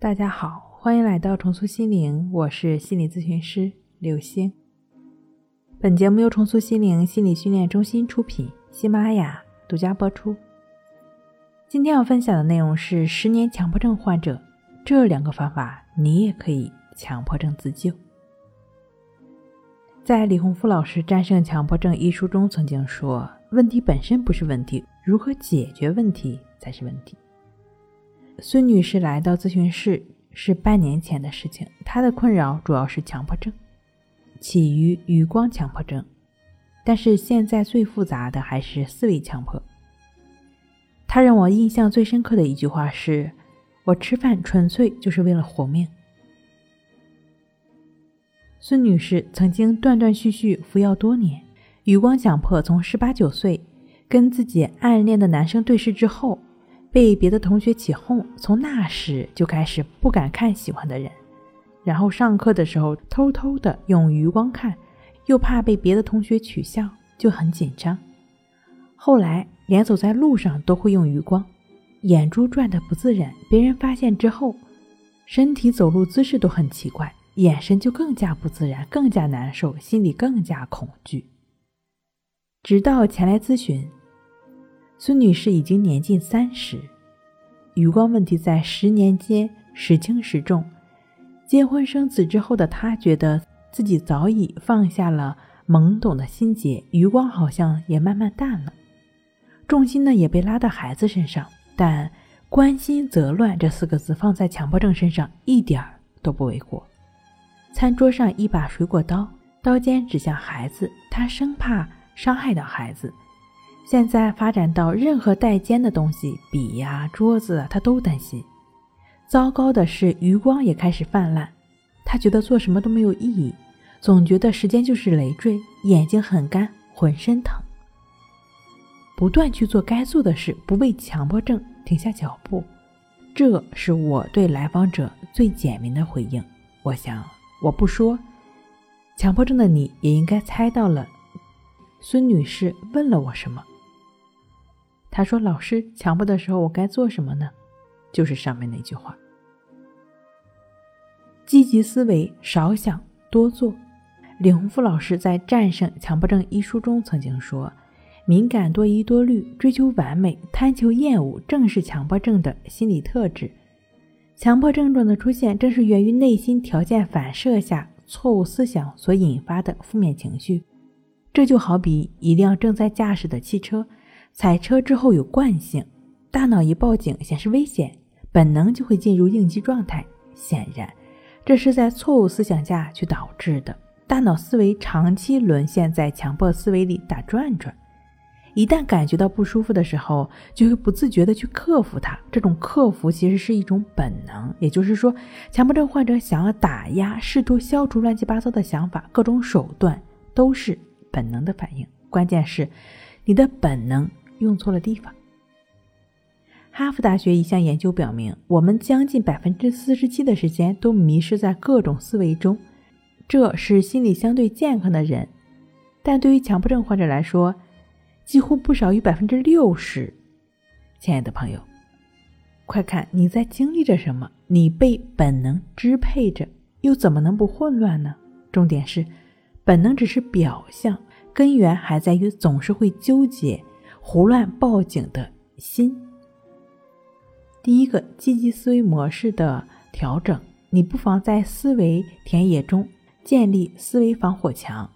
大家好，欢迎来到重塑心灵，我是心理咨询师刘星。本节目由重塑心灵心理训练中心出品，喜马拉雅独家播出。今天要分享的内容是十年强迫症患者这两个方法，你也可以强迫症自救。在李洪福老师《战胜强迫症》一书中曾经说：“问题本身不是问题，如何解决问题才是问题。”孙女士来到咨询室是半年前的事情，她的困扰主要是强迫症，起于余光强迫症，但是现在最复杂的还是思维强迫。她让我印象最深刻的一句话是：“我吃饭纯粹就是为了活命。”孙女士曾经断断续续服药多年，余光强迫从十八九岁跟自己暗恋的男生对视之后。被别的同学起哄，从那时就开始不敢看喜欢的人，然后上课的时候偷偷的用余光看，又怕被别的同学取笑，就很紧张。后来连走在路上都会用余光，眼珠转的不自然，别人发现之后，身体走路姿势都很奇怪，眼神就更加不自然，更加难受，心里更加恐惧。直到前来咨询。孙女士已经年近三十，余光问题在十年间时轻时重。结婚生子之后的她，觉得自己早已放下了懵懂的心结，余光好像也慢慢淡了，重心呢也被拉到孩子身上。但“关心则乱”这四个字放在强迫症身上一点儿都不为过。餐桌上一把水果刀，刀尖指向孩子，她生怕伤害到孩子。现在发展到任何带尖的东西，笔呀、桌子啊，他都担心。糟糕的是，余光也开始泛滥。他觉得做什么都没有意义，总觉得时间就是累赘，眼睛很干，浑身疼。不断去做该做的事，不为强迫症停下脚步，这是我对来访者最简明的回应。我想，我不说，强迫症的你也应该猜到了。孙女士问了我什么？他说：“老师，强迫的时候我该做什么呢？就是上面那句话，积极思维，少想多做。”李洪福老师在《战胜强迫症》一书中曾经说：“敏感、多疑、多虑，追求完美、贪求厌恶，正是强迫症的心理特质。强迫症状的出现，正是源于内心条件反射下错误思想所引发的负面情绪。这就好比一辆正在驾驶的汽车。”踩车之后有惯性，大脑一报警显示危险，本能就会进入应激状态。显然，这是在错误思想下去导致的。大脑思维长期沦陷在强迫思维里打转转，一旦感觉到不舒服的时候，就会不自觉的去克服它。这种克服其实是一种本能，也就是说，强迫症患者想要打压、试图消除乱七八糟的想法，各种手段都是本能的反应。关键是，你的本能。用错了地方。哈佛大学一项研究表明，我们将近百分之四十七的时间都迷失在各种思维中，这是心理相对健康的人。但对于强迫症患者来说，几乎不少于百分之六十。亲爱的朋友，快看你在经历着什么？你被本能支配着，又怎么能不混乱呢？重点是，本能只是表象，根源还在于总是会纠结。胡乱报警的心。第一个积极思维模式的调整，你不妨在思维田野中建立思维防火墙，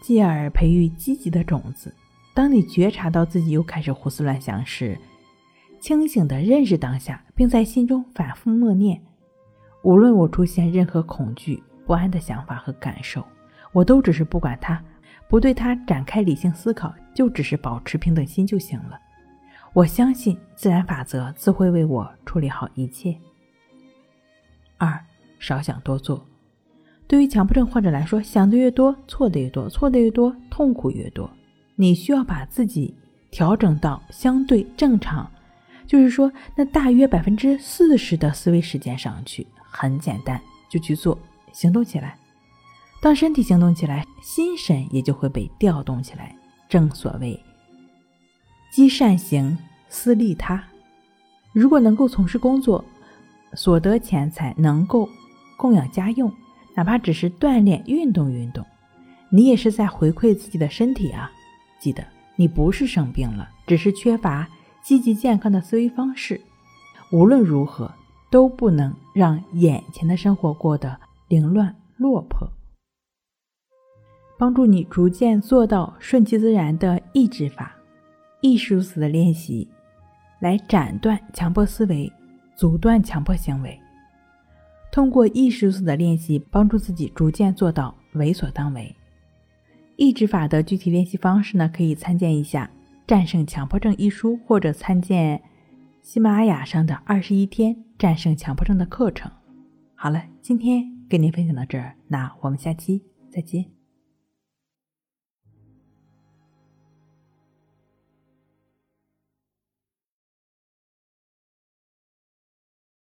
继而培育积极的种子。当你觉察到自己又开始胡思乱想时，清醒的认识当下，并在心中反复默念：无论我出现任何恐惧、不安的想法和感受，我都只是不管它。不对它展开理性思考，就只是保持平等心就行了。我相信自然法则自会为我处理好一切。二，少想多做。对于强迫症患者来说，想的越多，错的越多，错的越多，痛苦越多。你需要把自己调整到相对正常，就是说，那大约百分之四十的思维时间上去。很简单，就去做，行动起来。当身体行动起来，心神也就会被调动起来。正所谓积善行，思利他。如果能够从事工作，所得钱财能够供养家用，哪怕只是锻炼运动运动，你也是在回馈自己的身体啊！记得，你不是生病了，只是缺乏积极健康的思维方式。无论如何，都不能让眼前的生活过得凌乱落魄。帮助你逐渐做到顺其自然的抑制法，意识如此的练习，来斩断强迫思维，阻断强迫行为。通过意识如此的练习，帮助自己逐渐做到为所当为。抑制法的具体练习方式呢，可以参见一下《战胜强迫症》一书，或者参见喜马拉雅上的二十一天战胜强迫症的课程。好了，今天跟您分享到这儿，那我们下期再见。